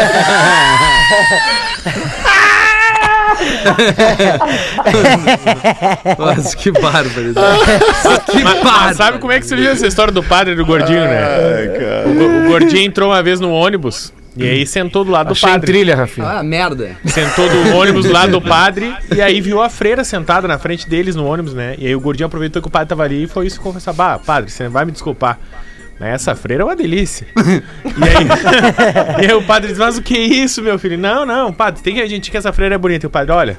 Nossa, que bárbaro. que
Mas, mas
bárbaro.
sabe como é que surgiu essa história do padre e do gordinho, né?
Ai, cara.
O, o gordinho entrou uma vez no ônibus e aí sentou do lado do
Achei em
padre.
trilha, Rafinha.
Ah, merda.
Sentou do ônibus do lado do padre e aí viu a freira sentada na frente deles no ônibus, né? E aí o gordinho aproveitou que o padre tava ali e foi se confessar: Bah, padre, você vai me desculpar. Essa freira é uma delícia. e, aí, e aí o padre diz, mas o que é isso, meu filho? Não, não, padre, tem que a gente que essa freira é bonita. E o padre, olha,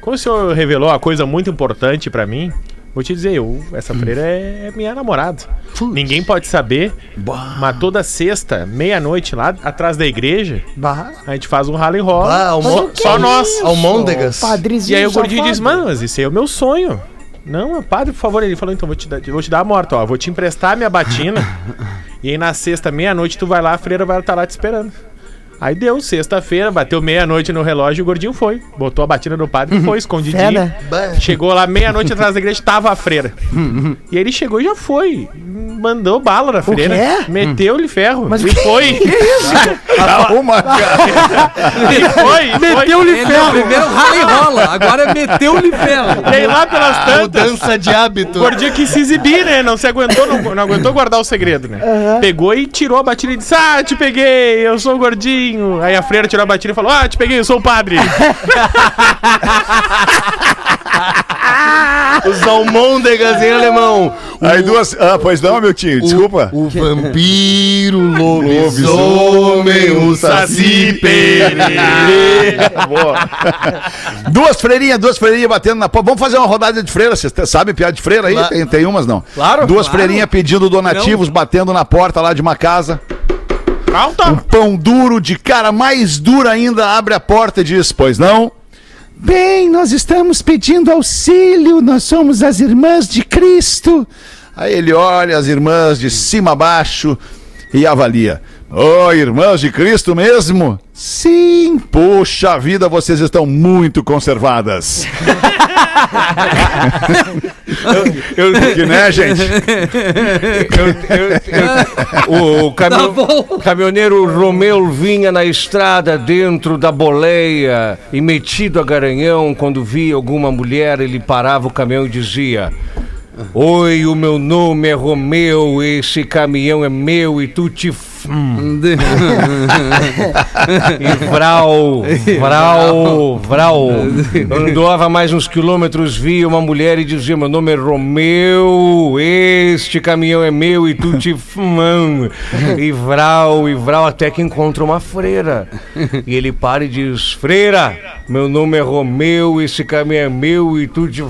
como o senhor revelou uma coisa muito importante pra mim, vou te dizer, eu, essa freira é minha namorada. Ninguém pode saber, mas toda sexta, meia-noite, lá atrás da igreja,
Bah.
a gente faz um rally roll. Só nós.
Almôndegas.
Padrezinho
E aí o gordinho diz, mano, mas isso aí é o meu sonho. Não, padre, por favor. Ele falou, então, vou te dar, vou te dar a morta, ó. Vou te emprestar a minha batina. e aí na sexta, meia-noite, tu vai lá, a freira vai estar lá te esperando. Aí deu, sexta-feira, bateu meia-noite no relógio e o gordinho foi. Botou a batina no padre e foi, escondidinho.
Fé, né?
Chegou lá meia-noite atrás da igreja, tava a freira. e aí ele chegou e já foi. Mandou bala na freira.
quê?
Meteu-lhe ferro.
Mas
e
o que-
foi.
Arruma, cara.
e foi. e foi.
Meteu-lhe ferro. Primeiro rala e rola, agora é meteu-lhe ferro.
E aí lá pelas tantas.
Mudança de hábito.
O gordinho quis se exibir, né? Não se aguentou, não, não aguentou guardar o segredo, né? Pegou e tirou a batina e disse: Ah, te peguei, eu sou o gordinho. Aí a freira tirou a batina e falou: Ah, te peguei, eu sou o padre.
Os almôndegas em alemão.
Aí duas. Ah, pois não, meu tio, desculpa.
O vampiro, o lobisomem, o saci
Boa. duas freirinhas, duas freirinhas batendo na porta. Vamos fazer uma rodada de freira. Vocês sabem piada de freira aí? Tem, tem umas não.
Claro,
Duas
claro.
freirinhas pedindo donativos, batendo na porta lá de uma casa. Um
Alta!
pão duro de cara mais duro ainda abre a porta e diz: Pois não? Bem, nós estamos pedindo auxílio, nós somos as irmãs de Cristo. Aí ele olha as irmãs de cima a baixo e avalia. Ô, irmãs de Cristo mesmo? Sim, poxa vida, vocês estão muito conservadas.
Eu,
Que né, gente?
o, o
Tá
camio- caminhoneiro Romeu vinha na estrada dentro da boleia e metido a garanhão, quando via alguma mulher, ele parava o caminhão e dizia: Oi, o meu nome é Romeu, esse caminhão é meu e tu te. f- E vral, vral, vral. Andava mais uns quilômetros, via uma mulher e dizia: Meu nome é Romeu, este caminhão é meu e tu te. mão." E vral, e vral, até que encontra uma freira. E ele para e diz: Freira, meu nome é Romeu, esse caminhão é meu e tu te.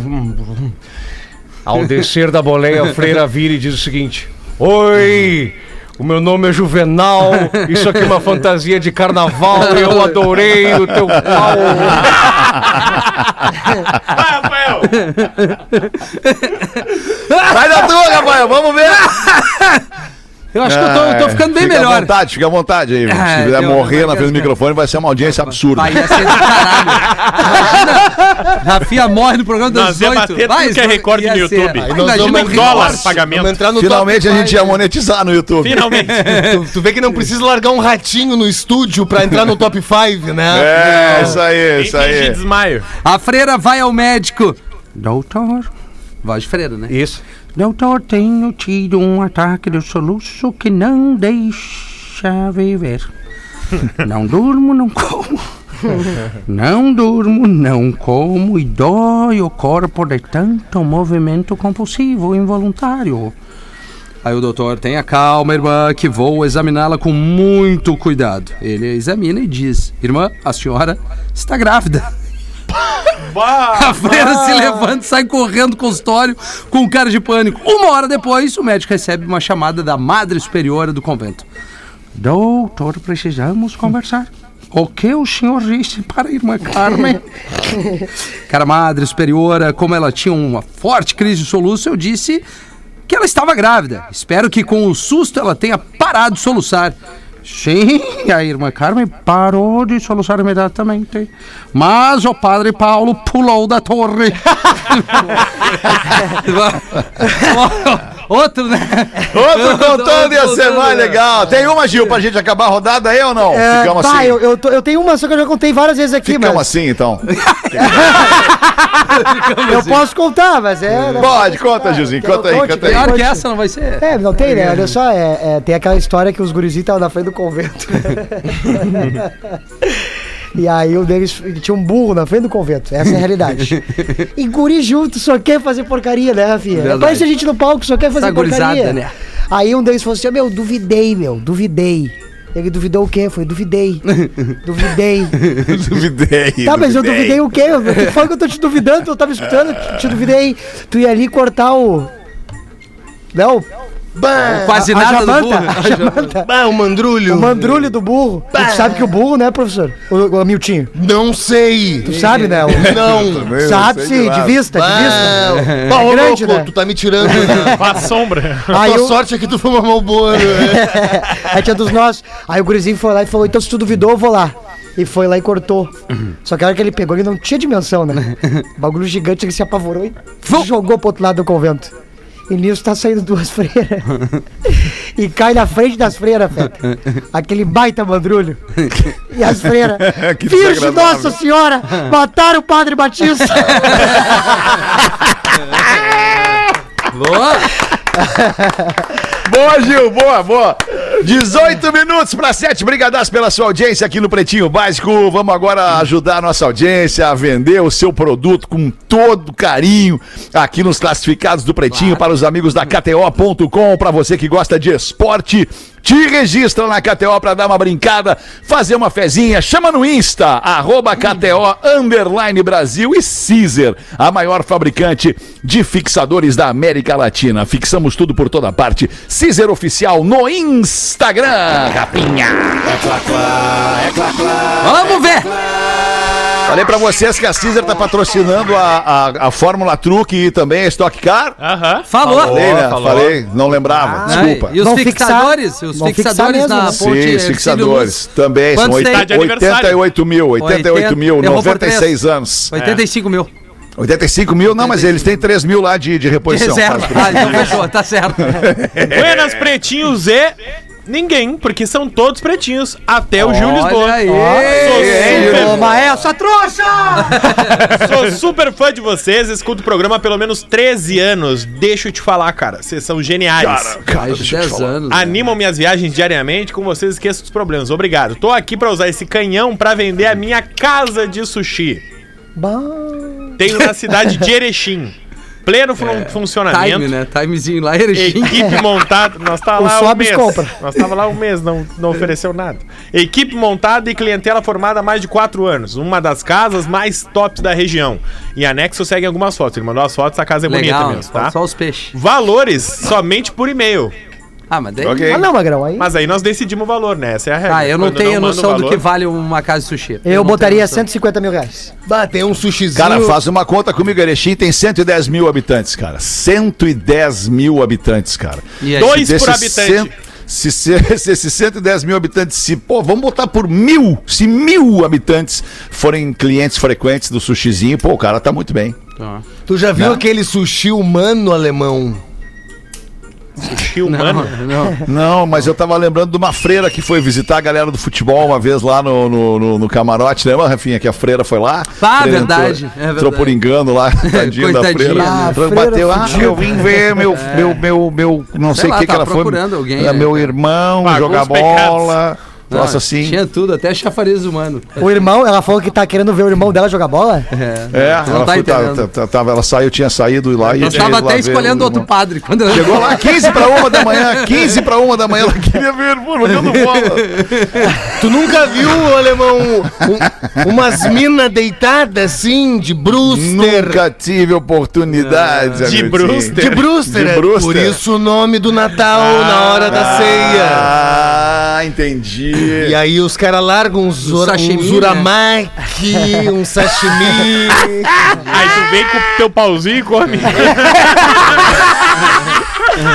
Ao descer da boleia, freira vira e diz o seguinte: Oi! O meu nome é Juvenal, isso aqui é uma fantasia de carnaval, eu adorei o teu pau.
Vai, Rafael!
Vai na tua, Rafael, vamos ver.
Eu acho que eu tô, eu tô ficando bem
fica à
melhor.
vontade, fica à vontade aí.
Ah,
Se quiser morrer na frente do
deu-
microfone, vai ser uma audiência absurda.
Vai, ia ser do caralho. Imagina, Rafinha morre no programa das
Nós ia
18.
bater tudo que é recorde no
ser.
YouTube.
Vai,
Aí
nós
imagina
vamos
um
em
dólar
remorso.
pagamento.
Vamos entrar no
Finalmente
top
a gente ia monetizar no YouTube.
Finalmente.
Tu, tu vê que não precisa largar um ratinho no estúdio pra entrar no top 5, né?
É, isso aí, isso aí.
desmaio.
A freira vai ao médico. Doutor. Voz de freira, né?
Isso.
Doutor, tenho tido um ataque de soluço que não deixa viver. Não durmo, não como. Não durmo, não como e dói o corpo de tanto movimento compulsivo involuntário. Aí o doutor, tenha calma, irmã, que vou examiná-la com muito cuidado. Ele examina e diz: Irmã, a senhora está grávida. A freira se levanta e sai correndo do consultório com cara de pânico. Uma hora depois, o médico recebe uma chamada da madre superiora do convento. Doutor, precisamos conversar. O que o senhor disse para a irmã Carmen? Cara, madre superiora, como ela tinha uma forte crise de soluço, eu disse que ela estava grávida. Espero que com o susto ela tenha parado de soluçar. Sim, a irmã Carmen parou de soluçar imediatamente. Mas o padre Paulo pulou da torre. Outro, né?
Outro contando ia ser mais
né?
legal. Tem uma, Gil, pra gente acabar a rodada aí ou não?
É,
Ficamos
bah,
assim.
eu, eu, tô- eu tenho uma, só que eu já contei várias vezes aqui,
Ficamos
mas.
assim, então.
Eu posso contar, mas é. né?
Pode, conta, Gilzinho. Conta aí, conta aí.
Pior que essa não vai ser.
É, não tem, né? Olha só, é, é, tem aquela história que os gurizinhos estavam na frente do convento. E aí um deles tinha um burro na frente do convento. Essa é a realidade. E guri junto só quer fazer porcaria, né, Rafinha?
Verdade.
Parece a gente no palco só quer fazer
Essa gurizada,
porcaria.
né?
Aí um deles falou assim: meu, duvidei, meu, duvidei. Ele duvidou o quê? Foi, duvidei. duvidei.
Duvidei.
Tá, mas eu duvidei o quê? O que foi que eu tô te duvidando? Eu tava escutando, te duvidei. Tu ia ali cortar o. Não,
Bah,
Quase
a
nada do burro.
a jamanta.
bah, o mandrulho.
O mandrulho do burro. Tu sabe que o burro, né, professor? O, o Miltinho.
Não sei.
Tu sabe, né? O,
Não.
sabe sim, de vista, de
Bah,
vista.
bah, ô,
grande,
louco,
né?
tu tá me tirando. né?
A sombra.
A
Aí
tua
eu-
sorte é que tu foi mamar o bolo.
Aí tinha dos nossos. Aí o gurizinho foi lá e falou: então se tu duvidou, eu vou lá. E foi lá e cortou. Só que a hora que ele pegou, ele não tinha dimensão, né? Bagulho gigante, ele se apavorou e jogou pro outro lado do convento. E nisso tá saindo duas freiras. e cai na frente das freiras, Feta. Aquele baita mandrulho. E as freiras. Virgem. Nossa Senhora! Mataram o Padre Batista!
Boa.
Boa, Gil, boa, boa. 18 minutos para 7. Brigadas pela sua audiência aqui no Pretinho Básico. Vamos agora ajudar a nossa audiência a vender o seu produto com todo carinho aqui nos classificados do Pretinho para os amigos da KTO.com. Para você que gosta de esporte, te registra na KTO para dar uma brincada, fazer uma fezinha. Chama no Insta, arroba KTO Underline Brasil e Caesar, a maior fabricante de fixadores da América Latina. Fixamos tudo por toda parte. Caesar Oficial no Instagram, rapinha.
Vamos ver.
Falei pra vocês que a Caesar tá patrocinando a, a, a Fórmula Truque e também a Stock Car.
Aham.
Falou.
Falei, né?
falou.
Falei, não lembrava. Desculpa.
E os
Vão
fixadores?
fixar-
os
vão fixar
fixadores
mesmo,
na
né?
Sim,
ponte
os fixadores
Luz.
também são
Quantos tem?
de aniversário.
88 mil, 88 mil,
Errou por
96
três.
anos.
85 mil.
85 mil, não, mas eles têm 3 mil lá de, de reposição.
Reserva.
Faz por
Ah, então fechou, tá certo.
Buenas pretinhos e ninguém, porque são todos pretinhos, até o Gil Lisboa.
Olha aí.
Sou super,
essa, trouxa!
sou super fã de vocês, escuto o programa há pelo menos 13 anos. Deixa eu te falar, cara, vocês são geniais.
Cara, cara,
de
deixa eu te
10
falar.
anos. né?
Animam minhas viagens diariamente, com vocês esqueço dos problemas. Obrigado. Tô aqui pra usar esse canhão pra vender a minha casa de sushi.
Bom.
Tenho na cidade de Erechim. Pleno fun- funcionamento.
Time, né? Timezinho lá, Erechim.
Equipe montada, nós tá lá um mês.
compra.
Nós tava lá um mês, não, não ofereceu nada. Equipe montada e clientela formada há mais de quatro anos. Uma das casas mais tops da região. E anexo segue algumas fotos. Ele mandou as fotos, a casa é bonita
Legal,
mesmo, tá?
só os peixes.
Valores somente por e-mail.
Ah, mas daí...
Ok.
Ah, não, Magrão, aí.
Mas aí nós decidimos o valor, né? Essa é a regra.
Ah, eu não
Quando
tenho
manda o
noção do
valor-
que vale uma casa de sushi.
Eu
não
botaria
tenho noção.
150 mil reais.
bah, tem um sushizinho.
Cara, faz uma conta comigo, Erechim tem 110 mil habitantes, cara. 110 mil habitantes, cara.
E aí?
Dois por habitante.
cento- Se, se, se esses 110 mil habitantes, se, pô, vamos botar por mil, se mil habitantes forem clientes frequentes do sushizinho, pô, o cara tá muito bem.
Tá.
Tu já viu aquele sushi humano alemão?
Sushi humano.
Não,
Não, mas eu tava lembrando de uma freira que foi visitar a galera do futebol uma vez lá no, no, no- no camarote, lembra, Rafinha? Que a freira foi lá.
Ah, verdade,
Entrou,
é verdade.
entrou por engano lá, tadinho da freira.
né?
Ah, freira
bateu, ah, eu vim ver meu, meu, meu, meu, não sei o
lá,
que que ela foi.
procurando alguém, né?
meu irmão,
Pagou
jogar
os pecados.
Não,
Nossa, assim.
Tinha tudo, até chafariz humano.
O irmão, ela falou que tá querendo ver o irmão dela jogar bola?
É,
Não
ela,
tá
foi, tá- tá- tava, ela saiu, tinha saído lá e
Nós
tinha
tava até escolhendo
o
outro padre. Quando ela...
Chegou lá 15 para uma da manhã, 15 para uma da manhã, ela queria ver o irmão jogando bola.
Tu nunca viu, alemão, um- umas minas deitadas assim, de Brewster?
Nunca tive oportunidade.
De
Agostinho.
Brewster.
De Brewster,
De
é
Brewster.
por isso o nome do Natal na hora da ceia.
Ah, entendi.
E aí os caras largam uns,
Um
ura,
sashimi,
uns uramaki, um sashimi.
Aí tu vem com o teu pauzinho e come.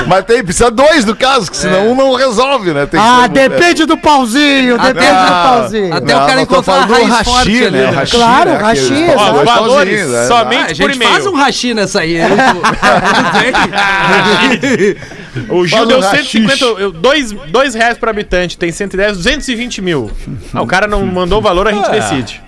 Mas tem, precisa dois no caso, que senão um não resolve, né? Tem
Ah,
ser-
depende do pauzinho, depende
Ah,
do pauzinho.
até o cara encontrar a raiz forte
hashi,
ali,
né?
né?
O hashi,
Claro,
né?
hashi.
Ó, valores
pauzinhos, né?
Ah,
somente
a
por e-mail.
faz um rachi nessa aí. eu-
O Gil
Faz
deu
um
150, eu- dois, dois reais por habitante, tem 110, 220 mil. Ah, o cara não mandou o valor, a gente decide.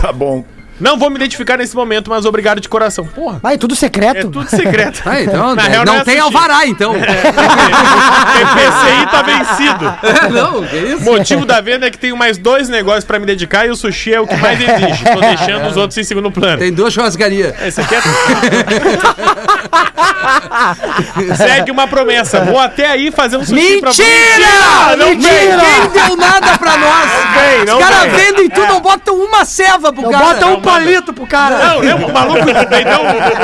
Tá bom.
Não vou me identificar nesse momento, mas obrigado de coração. Porra,
Vai, tudo
é
secreto.
tudo secreto.
Ah, então,
Na
é,
real,
não,
não é
tem
sushi.
alvará, então.
PPCI tá vencido.
É, não, que isso?
Motivo da venda é que tenho mais dois negócios pra me dedicar e o sushi é o que mais exige. Tô deixando os outros em segundo plano.
Tem duas churrascarias.
Esse aqui é. Segue uma promessa. Vou até aí fazer um sushi pra
Mentira!
Não vem!
Ninguém deu nada pra nós.
vem, não
Os caras vendem tudo, não botam uma ceva pro
Não,
cara.
bota um palito pro cara.
Não, lembra? O maluco vendeu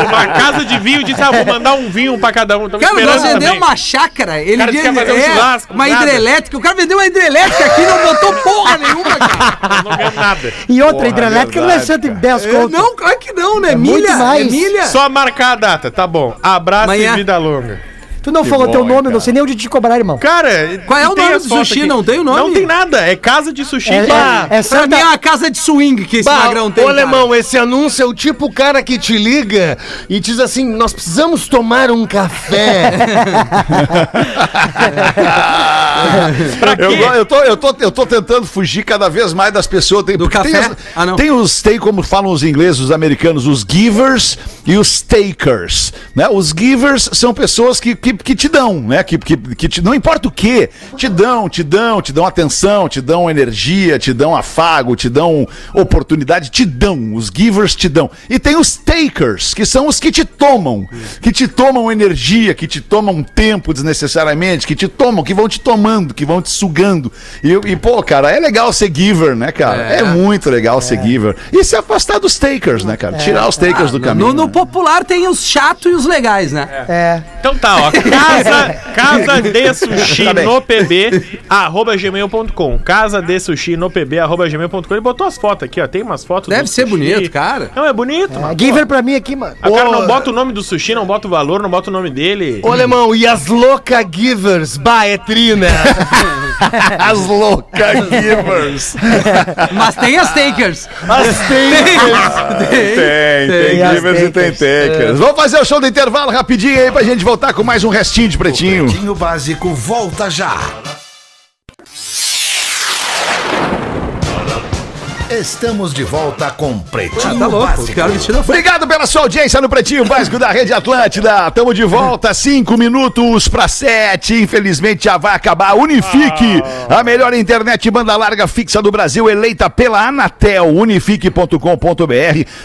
uma casa de vinho e disse: Ah, vou mandar um vinho pra cada um. Tamo
Cara, nós
também.
uma chácara. Ele
cara disse que ia fazer um
é,
churrasco,
Uma
nada.
hidrelétrica. O cara vendeu uma hidrelétrica aqui e não botou porra nenhuma, cara.
Não ganhamos nada.
E outra,
Porra,
hidrelétrica não é
verdade,
110
É,
conto.
não, claro que não, né?
muito
milha.
mais.
É milha.
Só marcar a data, tá bom. Abraço
Amanhã.
e vida longa.
Tu não
Que
falou
bom,
teu nome,
cara.
não sei nem onde te cobrar, irmão.
Cara,
Qual é o nome
as
do sushi? Não tem o nome?
Não tem nada. É casa de sushi.
É,
Bah,
é, é
Pra mim é
Santa...
uma casa de swing que esse
Bah,
magrão tem.
ô,
cara.
alemão, esse anúncio é o tipo cara que te liga e diz assim: nós precisamos tomar um café.
pra
Eu, eu, tô, eu, tô, eu tô tentando fugir cada vez mais das pessoas. Tem,
Do café?
Tem, os-
Ah, não.
tem os, tem como falam os ingleses, os americanos, os givers e os takers. Né? Os givers são pessoas que, que, que te dão, né? Que, que, que te, não importa o que, te dão, te dão, te dão atenção, te dão energia, te dão afago, te dão oportunidade, te dão. Os givers te dão. E tem os takers, que são os que te tomam, que te tomam energia, que te tomam tempo desnecessariamente, que te tomam, que vão te tomando, que vão te sugando. E, e, pô, cara, é legal ser giver, né, cara? É,
É.
muito legal ser giver. E se afastar dos takers, né, cara? Tirar os takers do caminho.
No, no
né?
popular tem os chatos e os legais, né?
É.
Então tá, ó. Casa, casa de sushi
Tá
no pb, arroba gmail.com. Casa de sushi no pb, arroba gmail.com. Ele botou as fotos aqui, ó. Tem umas fotos
Deve
do
ser
sushi.
bonito, cara.
Não, é bonito.
É, Giver pra mim aqui, mano.
O cara
Ô,
não bota o nome do sushi, não bota o valor, não bota o nome dele.
Ô, alemão, e as louca givers? Bah, é trina.
As louca givers.
Mas tem as takers.
As takers.
Tem, tem,
Tem as
givers e tem
takers.
takers. Vamos fazer o show do intervalo rapidinho aí pra gente voltar com mais um restinho de pretinho.
Pretinho Básico volta já. Estamos de volta com Pretinho
Tá louco,
Básico.
Obrigado pela sua audiência no Pretinho Básico da Rede Atlântida. Tamo de volta, cinco minutos para sete. Infelizmente já vai acabar. Unifique, a melhor internet banda larga fixa do Brasil, eleita pela Anatel. Unifique.com.br.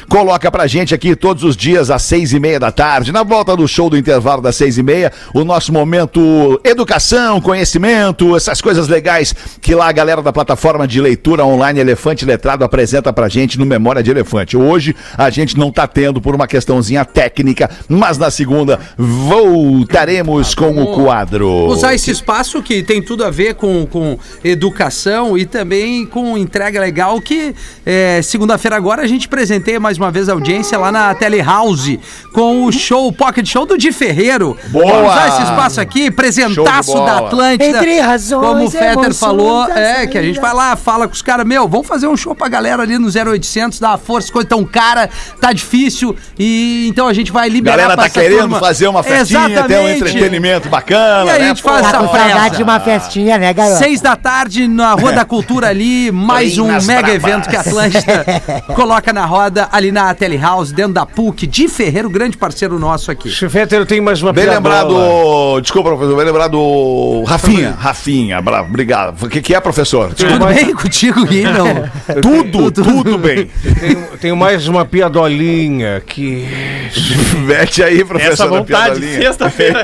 Coloca pra gente aqui todos os dias às seis e meia da tarde. Na volta do show do intervalo das seis e meia, o nosso momento educação, conhecimento, essas coisas legais que lá a galera da plataforma de leitura online Elefante Letrado apresenta pra gente no Memória de Elefante. Hoje a gente não tá tendo por uma questãozinha técnica, mas na segunda voltaremos com o quadro.
Usar esse espaço que tem tudo a ver com, com educação e também com entrega legal que é, segunda-feira agora a gente presenteia mais uma vez a audiência lá na Telehouse com o show, o Pocket Show do Di Ferreiro.
Boa!
Vamos usar esse espaço aqui, presentaço da. Atlântida.
Entre razões,
Como o Fetter falou, é que a gente vai lá, fala com os caras, meu, vamos fazer um show pra galera ali no 0800, dá uma força, coisa tão cara, tá difícil e então a gente vai liberar
Galera
pra
tá querendo
turma.
fazer uma festinha, ter um entretenimento bacana,
E aí
né?
a gente faz
Tá
essa
com saudade de uma festinha, né, garoto?
Seis da tarde na Rua da Cultura ali, mais um mega
bravas.
evento que a Atlântida coloca na roda ali na Telehouse, dentro da PUC, de Ferreiro, grande parceiro nosso aqui.
Chefeter, eu tenho mais uma
Bem lembrado, desculpa, professor, bem lembrado, Rafinha, Rafinha, bravo, obrigado. O que, que é, professor? Desculpa.
Tudo bem contigo, Gui? Não.
Tudo, tudo bem.
Tenho, tenho mais uma piadolinha que
Mete aí, professor.
Essa vontade, sexta-feira.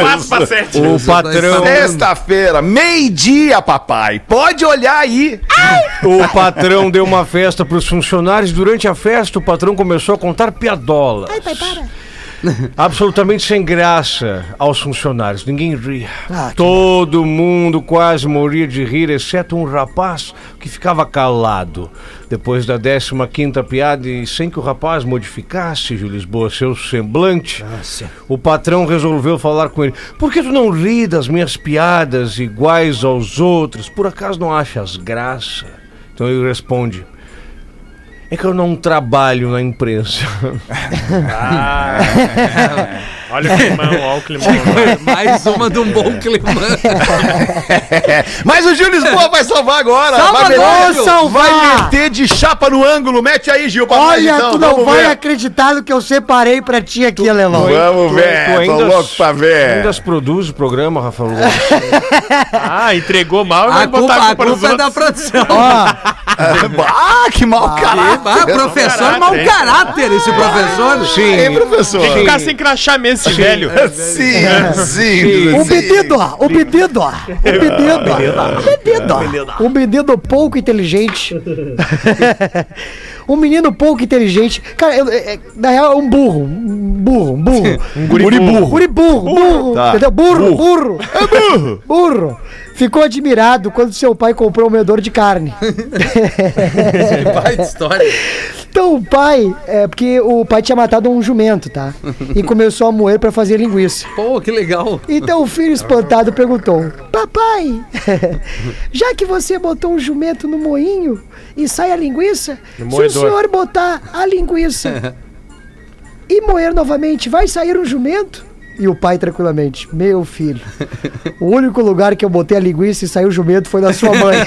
4 para 7.
o patrão,
Sexta-feira, meio-dia, papai. Pode olhar aí.
o patrão deu uma festa para os funcionários. Durante a festa, o patrão começou a contar piadolas. Ai, pai, para. Absolutamente sem graça aos funcionários. Ninguém ria. Todo mundo quase morria de rir, exceto um rapaz que ficava calado. Depois da 15 quinta piada e sem que o rapaz modificasse, Gil Lisboa, seu semblante, o patrão resolveu falar com ele. Por que tu não ri das minhas piadas iguais aos outros? Por acaso não achas graça? Então ele responde. É que eu não trabalho na imprensa.
Olha o climão, olha o climão.
Mais uma de um bom clima.
Mas o Gil Lisboa vai salvar agora.
Salva
vai
agora, salvar.
vai meter de chapa no ângulo. Mete aí, Gil, pra
Olha,
então.
tu não
Vamos
vai
ver.
acreditar no que eu separei pra ti aqui, Alemão.
Vamos
Tu-
ver,
tu
tô
ainda-
louco pra ver.
Ainda produz o programa, Rafael Gomes?
Ah, entregou mal e
A
vai botar
culpa,
a
a
culpa nos
culpa é da produção.
Ó,
Ah, que mau caráter.
Ah, professor, mau
hein?
caráter esse professor.
Sim.
Hein, professor?
Tem que ficar sem crachá mesmo, esse velho.
Sim, sim.
o
sim.
pedido, ó, o pedido, ó, o pedido, ó, o pedido, ó. um menino pouco inteligente. um menino pouco inteligente. Cara, eu- é- é- na real é um burro, um burro, um burro. um
guri burro.
Guri burro, burro,
Tá.
entendeu? Burro,
Burro.
burro. É burro. Burro. Ficou admirado quando seu pai comprou um moedor de carne.
Baita história.
Então o pai, é porque o pai tinha matado um jumento, tá? E começou a moer pra fazer linguiça.
Pô, que legal.
Então o filho espantado perguntou: Papai, já que você botou um jumento no moinho e sai a linguiça, se o senhor botar a linguiça e moer novamente, vai sair um jumento? E o pai tranquilamente: Meu filho, o único lugar que eu botei a linguiça e saiu o jumento foi na sua mãe.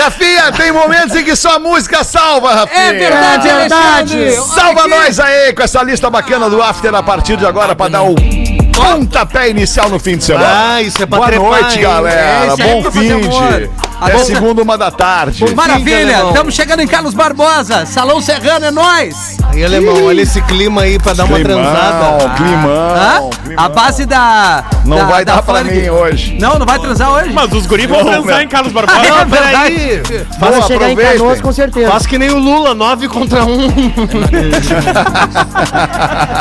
Rafinha, tem momentos em que só a música salva, Rafinha.
É verdade,
É verdade.
Salva
aqui.
nós aí com essa lista bacana do After a partir de agora pra dar o pontapé inicial no fim de semana.
Ah, isso é pra
Boa
trepar,
noite,
hein?
galera.
Aí é
Bom
pra
fim
amor.
de.
A
É
bom-
segunda, uma da tarde.
Maravilha,
alemão.
estamos chegando em Carlos Barbosa, Salão Serrano, é nóis!
Aí, alemão, olha esse clima aí pra dar uma transada.
Climão,
Hã?
climão.
A base da.
Não
da-
vai
da
dar pra
funk.
mim hoje.
Não, não vai transar hoje?
Mas os guris vão transar em Carlos Barbosa.
é verdade.
Peraí,
Vai
Boa,
chegar em
aproveitem.
Canoas com certeza.
faz que nem o Lula, 9 contra 1.